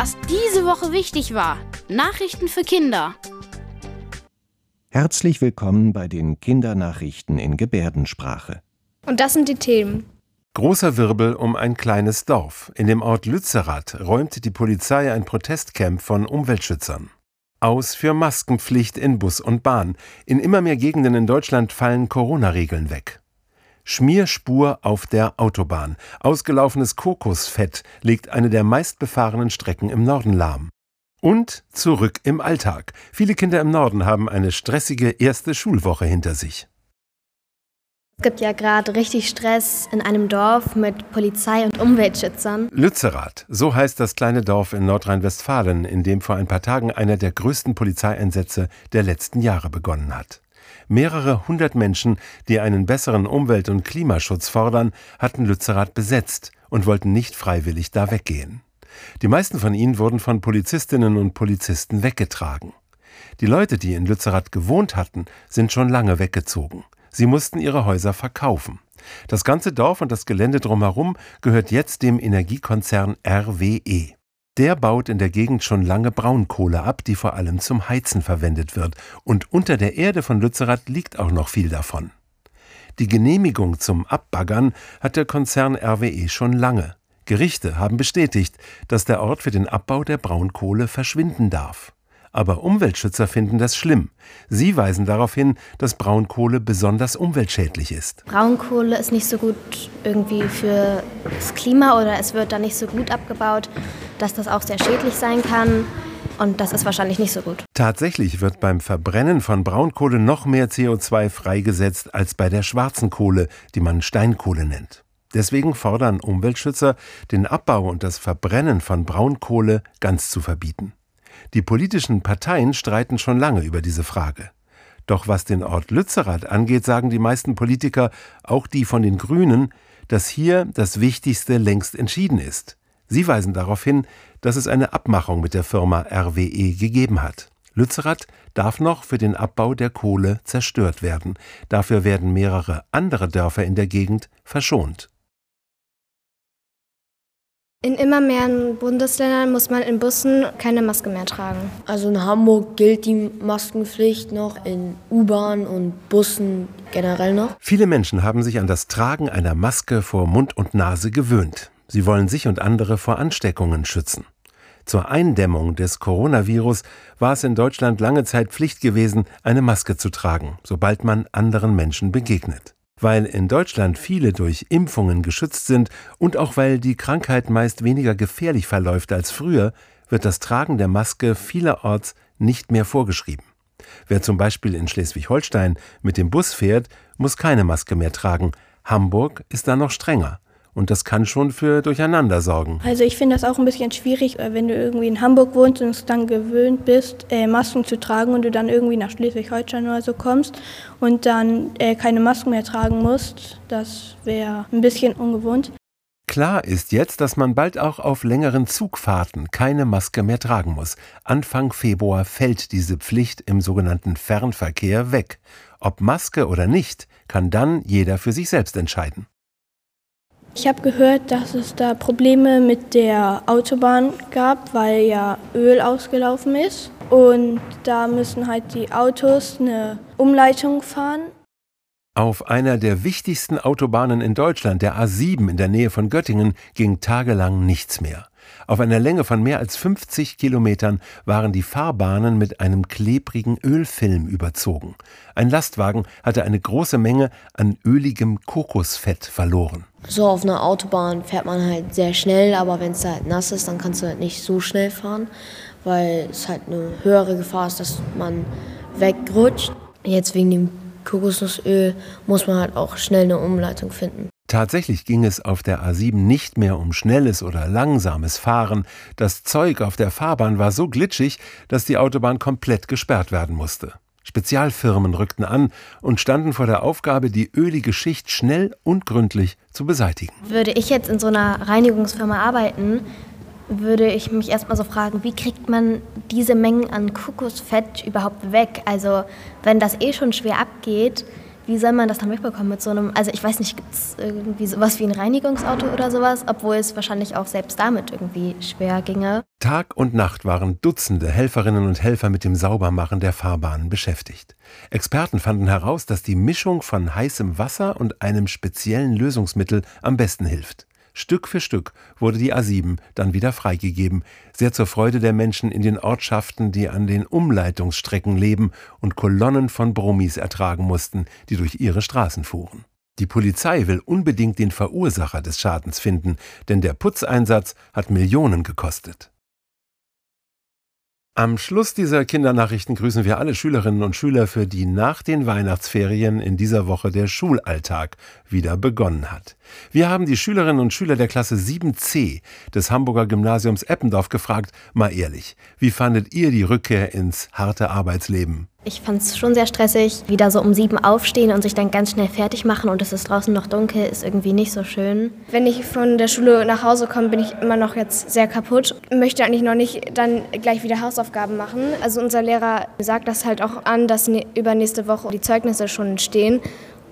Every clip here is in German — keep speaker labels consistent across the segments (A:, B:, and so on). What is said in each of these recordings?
A: Was diese Woche wichtig war. Nachrichten für Kinder.
B: Herzlich willkommen bei den Kindernachrichten in Gebärdensprache.
C: Und das sind die Themen.
D: Großer Wirbel um ein kleines Dorf. In dem Ort Lützerath räumte die Polizei ein Protestcamp von Umweltschützern. Aus für Maskenpflicht in Bus und Bahn. In immer mehr Gegenden in Deutschland fallen Corona-Regeln weg. Schmierspur auf der Autobahn. Ausgelaufenes Kokosfett legt eine der meistbefahrenen Strecken im Norden lahm. Und zurück im Alltag. Viele Kinder im Norden haben eine stressige erste Schulwoche hinter sich.
C: Es gibt ja gerade richtig Stress in einem Dorf mit Polizei und Umweltschützern.
D: Lützerath, so heißt das kleine Dorf in Nordrhein-Westfalen, in dem vor ein paar Tagen einer der größten Polizeieinsätze der letzten Jahre begonnen hat. Mehrere hundert Menschen, die einen besseren Umwelt- und Klimaschutz fordern, hatten Lützerath besetzt und wollten nicht freiwillig da weggehen. Die meisten von ihnen wurden von Polizistinnen und Polizisten weggetragen. Die Leute, die in Lützerath gewohnt hatten, sind schon lange weggezogen. Sie mussten ihre Häuser verkaufen. Das ganze Dorf und das Gelände drumherum gehört jetzt dem Energiekonzern RWE. Der baut in der Gegend schon lange Braunkohle ab, die vor allem zum Heizen verwendet wird. Und unter der Erde von Lützerath liegt auch noch viel davon. Die Genehmigung zum Abbaggern hat der Konzern RWE schon lange. Gerichte haben bestätigt, dass der Ort für den Abbau der Braunkohle verschwinden darf. Aber Umweltschützer finden das schlimm. Sie weisen darauf hin, dass Braunkohle besonders umweltschädlich ist.
C: Braunkohle ist nicht so gut irgendwie für das Klima oder es wird da nicht so gut abgebaut, dass das auch sehr schädlich sein kann. Und das ist wahrscheinlich nicht so gut.
D: Tatsächlich wird beim Verbrennen von Braunkohle noch mehr CO2 freigesetzt als bei der schwarzen Kohle, die man Steinkohle nennt. Deswegen fordern Umweltschützer, den Abbau und das Verbrennen von Braunkohle ganz zu verbieten. Die politischen Parteien streiten schon lange über diese Frage. Doch was den Ort Lützerath angeht, sagen die meisten Politiker, auch die von den Grünen, dass hier das Wichtigste längst entschieden ist. Sie weisen darauf hin, dass es eine Abmachung mit der Firma RWE gegeben hat. Lützerath darf noch für den Abbau der Kohle zerstört werden. Dafür werden mehrere andere Dörfer in der Gegend verschont.
C: In immer mehr Bundesländern muss man in Bussen keine Maske mehr tragen.
E: Also in Hamburg gilt die Maskenpflicht noch, in U-Bahn und Bussen generell noch.
D: Viele Menschen haben sich an das Tragen einer Maske vor Mund und Nase gewöhnt. Sie wollen sich und andere vor Ansteckungen schützen. Zur Eindämmung des Coronavirus war es in Deutschland lange Zeit Pflicht gewesen, eine Maske zu tragen, sobald man anderen Menschen begegnet. Weil in Deutschland viele durch Impfungen geschützt sind und auch weil die Krankheit meist weniger gefährlich verläuft als früher, wird das Tragen der Maske vielerorts nicht mehr vorgeschrieben. Wer zum Beispiel in Schleswig-Holstein mit dem Bus fährt, muss keine Maske mehr tragen. Hamburg ist da noch strenger. Und das kann schon für Durcheinander sorgen.
F: Also ich finde das auch ein bisschen schwierig, äh, wenn du irgendwie in Hamburg wohnst und es dann gewöhnt bist, äh, Masken zu tragen und du dann irgendwie nach Schleswig-Holstein oder so kommst und dann äh, keine Masken mehr tragen musst. Das wäre ein bisschen ungewohnt.
D: Klar ist jetzt, dass man bald auch auf längeren Zugfahrten keine Maske mehr tragen muss. Anfang Februar fällt diese Pflicht im sogenannten Fernverkehr weg. Ob Maske oder nicht, kann dann jeder für sich selbst entscheiden.
F: Ich habe gehört, dass es da Probleme mit der Autobahn gab, weil ja Öl ausgelaufen ist. Und da müssen halt die Autos eine Umleitung fahren.
D: Auf einer der wichtigsten Autobahnen in Deutschland, der A7 in der Nähe von Göttingen, ging tagelang nichts mehr. Auf einer Länge von mehr als 50 Kilometern waren die Fahrbahnen mit einem klebrigen Ölfilm überzogen. Ein Lastwagen hatte eine große Menge an öligem Kokosfett verloren.
E: So auf einer Autobahn fährt man halt sehr schnell, aber wenn es halt nass ist, dann kannst du halt nicht so schnell fahren, weil es halt eine höhere Gefahr ist, dass man wegrutscht. Jetzt wegen dem Kokosnussöl muss man halt auch schnell eine Umleitung finden.
D: Tatsächlich ging es auf der A7 nicht mehr um schnelles oder langsames Fahren. Das Zeug auf der Fahrbahn war so glitschig, dass die Autobahn komplett gesperrt werden musste. Spezialfirmen rückten an und standen vor der Aufgabe, die ölige Schicht schnell und gründlich zu beseitigen.
C: Würde ich jetzt in so einer Reinigungsfirma arbeiten, würde ich mich erstmal so fragen, wie kriegt man diese Mengen an Kokosfett überhaupt weg? Also, wenn das eh schon schwer abgeht, Wie soll man das dann wegbekommen mit so einem, also ich weiß nicht, gibt es irgendwie sowas wie ein Reinigungsauto oder sowas, obwohl es wahrscheinlich auch selbst damit irgendwie schwer ginge.
D: Tag und Nacht waren Dutzende Helferinnen und Helfer mit dem Saubermachen der Fahrbahnen beschäftigt. Experten fanden heraus, dass die Mischung von heißem Wasser und einem speziellen Lösungsmittel am besten hilft. Stück für Stück wurde die A7 dann wieder freigegeben, sehr zur Freude der Menschen in den Ortschaften, die an den Umleitungsstrecken leben und Kolonnen von Brummis ertragen mussten, die durch ihre Straßen fuhren. Die Polizei will unbedingt den Verursacher des Schadens finden, denn der Putzeinsatz hat Millionen gekostet. Am Schluss dieser Kindernachrichten grüßen wir alle Schülerinnen und Schüler, für die nach den Weihnachtsferien in dieser Woche der Schulalltag wieder begonnen hat. Wir haben die Schülerinnen und Schüler der Klasse 7c des Hamburger Gymnasiums Eppendorf gefragt, mal ehrlich, wie fandet ihr die Rückkehr ins harte Arbeitsleben?
C: Ich fand es schon sehr stressig. Wieder so um sieben aufstehen und sich dann ganz schnell fertig machen und es ist draußen noch dunkel, ist irgendwie nicht so schön.
G: Wenn ich von der Schule nach Hause komme, bin ich immer noch jetzt sehr kaputt. Möchte eigentlich noch nicht dann gleich wieder Hausaufgaben machen. Also unser Lehrer sagt das halt auch an, dass übernächste Woche die Zeugnisse schon stehen.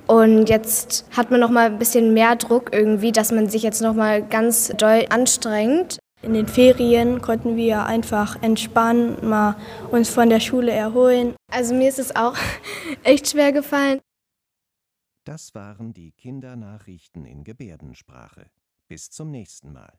G: Und jetzt hat man noch mal ein bisschen mehr Druck irgendwie, dass man sich jetzt noch mal ganz doll anstrengt.
F: In den Ferien konnten wir einfach entspannen, mal uns von der Schule erholen.
G: Also mir ist es auch echt schwer gefallen.
B: Das waren die Kindernachrichten in Gebärdensprache. Bis zum nächsten Mal.